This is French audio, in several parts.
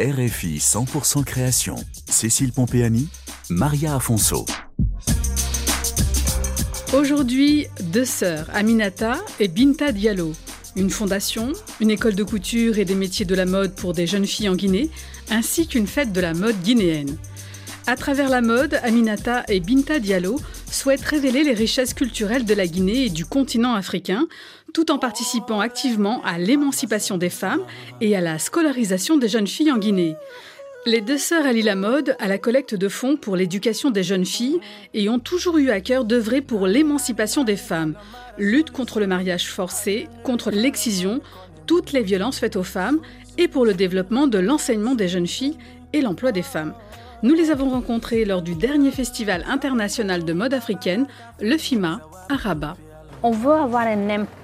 RFI 100% création. Cécile Pompéani, Maria Afonso. Aujourd'hui, deux sœurs, Aminata et Binta Diallo. Une fondation, une école de couture et des métiers de la mode pour des jeunes filles en Guinée, ainsi qu'une fête de la mode guinéenne. À travers la mode, Aminata et Binta Diallo souhaitent révéler les richesses culturelles de la Guinée et du continent africain, tout en participant activement à l'émancipation des femmes et à la scolarisation des jeunes filles en Guinée. Les deux sœurs allient la mode à la collecte de fonds pour l'éducation des jeunes filles et ont toujours eu à cœur d'œuvrer pour l'émancipation des femmes, lutte contre le mariage forcé, contre l'excision, toutes les violences faites aux femmes et pour le développement de l'enseignement des jeunes filles et l'emploi des femmes. Nous les avons rencontrées lors du dernier festival international de mode africaine, le FIMA, à Rabat. On veut avoir un impact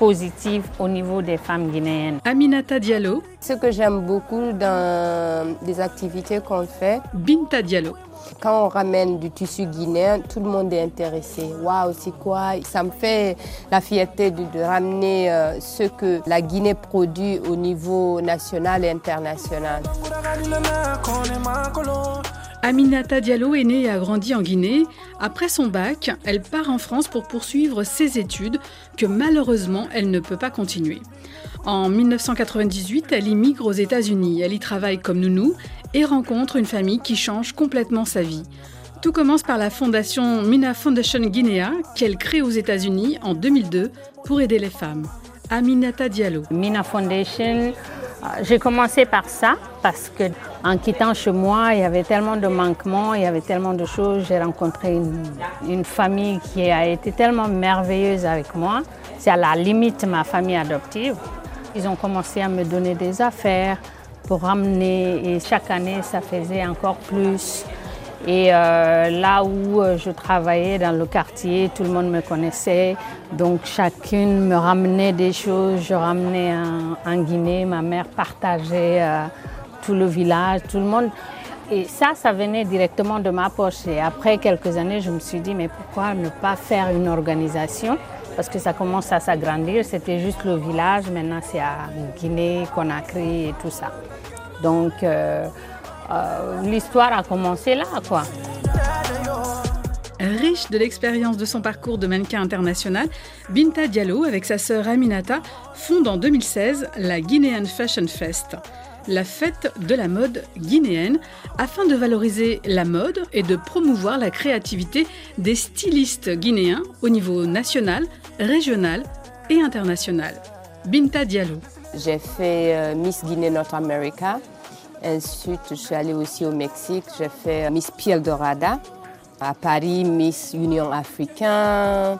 positif au niveau des femmes guinéennes. Aminata Diallo, Ce que j'aime beaucoup dans les activités qu'on fait, Binta Diallo. quand on ramène du tissu guinéen, tout le monde est intéressé. Waouh, c'est quoi? Ça me fait la fierté de, de ramener euh, ce que la Guinée produit au niveau national et international. Aminata Diallo est née et a grandi en Guinée. Après son bac, elle part en France pour poursuivre ses études que malheureusement elle ne peut pas continuer. En 1998, elle immigre aux États-Unis. Elle y travaille comme nounou et rencontre une famille qui change complètement sa vie. Tout commence par la fondation Mina Foundation Guinea qu'elle crée aux États-Unis en 2002 pour aider les femmes. Aminata Diallo. Mina Foundation, j'ai commencé par ça parce que en quittant chez moi, il y avait tellement de manquements, il y avait tellement de choses. J'ai rencontré une, une famille qui a été tellement merveilleuse avec moi. C'est à la limite ma famille adoptive. Ils ont commencé à me donner des affaires pour ramener et chaque année ça faisait encore plus. Et euh, là où euh, je travaillais dans le quartier, tout le monde me connaissait. Donc chacune me ramenait des choses. Je ramenais en, Guinée, ma mère partageait euh, tout le village, tout le monde. Et ça, ça venait directement de ma poche. Et après quelques années, je me suis dit, mais pourquoi ne pas faire une organisation? Parce que ça commence à s'agrandir. C'était juste le village, maintenant c'est à Guinée, Conakry et tout ça. Donc euh, l'histoire a commencé là, quoi. Riche de l'expérience de son parcours de mannequin international, Binta Diallo, avec sa sœur Aminata, fonde en 2016 la Guinean Fashion Fest, la fête de la mode guinéenne, afin de valoriser la mode et de promouvoir la créativité des stylistes guinéens au niveau national, régional et international. Binta Diallo. J'ai fait euh, Miss Guinée North America. Ensuite, je suis allée aussi au Mexique. J'ai fait euh, Miss Piel Dorada. À Paris, Miss Union Africain.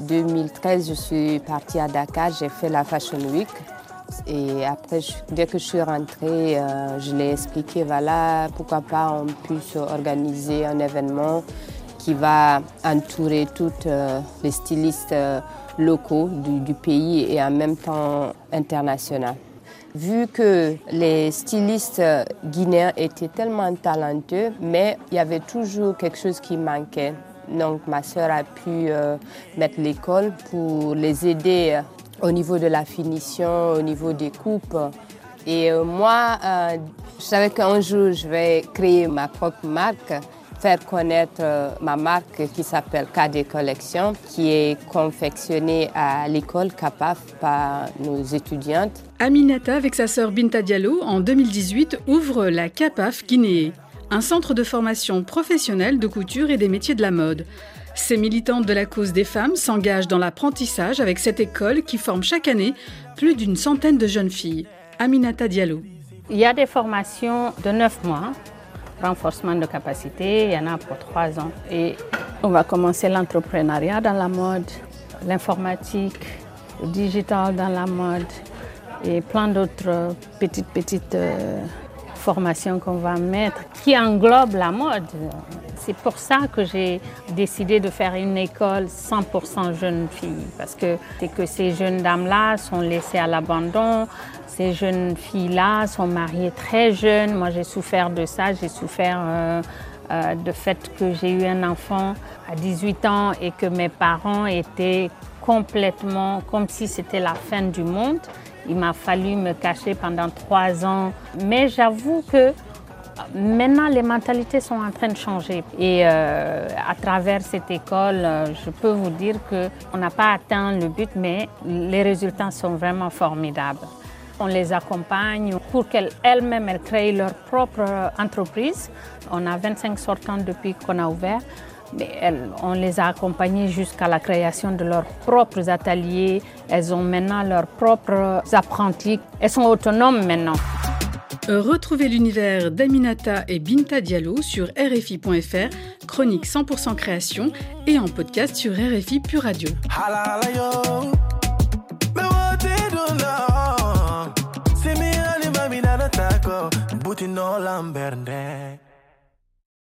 2013, je suis partie à Dakar. J'ai fait la Fashion Week. Et après, dès que je suis rentrée, euh, je l'ai expliqué, voilà, pourquoi pas on puisse organiser un événement qui va entourer tous les stylistes euh, locaux du, du pays et en même temps international. Vu que les stylistes guinéens étaient tellement talentueux, mais il y avait toujours quelque chose qui manquait. Donc ma sœur a pu euh, mettre l'école pour les aider euh, au niveau de la finition, au niveau des coupes. Et euh, moi, je savais qu'un jour, je vais créer ma propre marque, faire connaître euh, ma marque qui s'appelle KD Collection, qui est confectionnée à l'école CAPAF par nos étudiantes. Aminata, avec sa sœur Binta Diallo, en 2018, ouvre la CAPAF Guinée, un centre de formation professionnelle de couture et des métiers de la mode. Ces militantes de la cause des femmes s'engagent dans l'apprentissage avec cette école qui forme chaque année plus d'une centaine de jeunes filles. Aminata Diallo. Il y a des formations de 9 mois, renforcement de capacité, il y en a pour 3 ans. Et on va commencer l'entrepreneuriat dans la mode, l'informatique, le digital dans la mode et plein d'autres petites, petites euh, formations qu'on va mettre qui englobent la mode. C'est pour ça que j'ai décidé de faire une école 100% jeunes filles, parce que c'est que ces jeunes dames-là sont laissées à l'abandon, ces jeunes filles-là sont mariées très jeunes. Moi, j'ai souffert de ça, j'ai souffert euh, euh, de fait que j'ai eu un enfant à 18 ans et que mes parents étaient complètement comme si c'était la fin du monde. Il m'a fallu me cacher pendant trois ans. Mais j'avoue que Maintenant, les mentalités sont en train de changer. Et euh, à travers cette école, euh, je peux vous dire qu'on n'a pas atteint le but, mais les résultats sont vraiment formidables. On les accompagne pour qu'elles-mêmes créent leur propre entreprise. On a 25 sortants depuis qu'on a ouvert. Mais on les a accompagnées jusqu'à la création de leurs propres ateliers. Elles ont maintenant leurs propres apprentis. Elles sont autonomes maintenant. Retrouvez l'univers d'Aminata et Binta Diallo sur RFI.fr, chronique 100% création et en podcast sur RFI Pure Radio.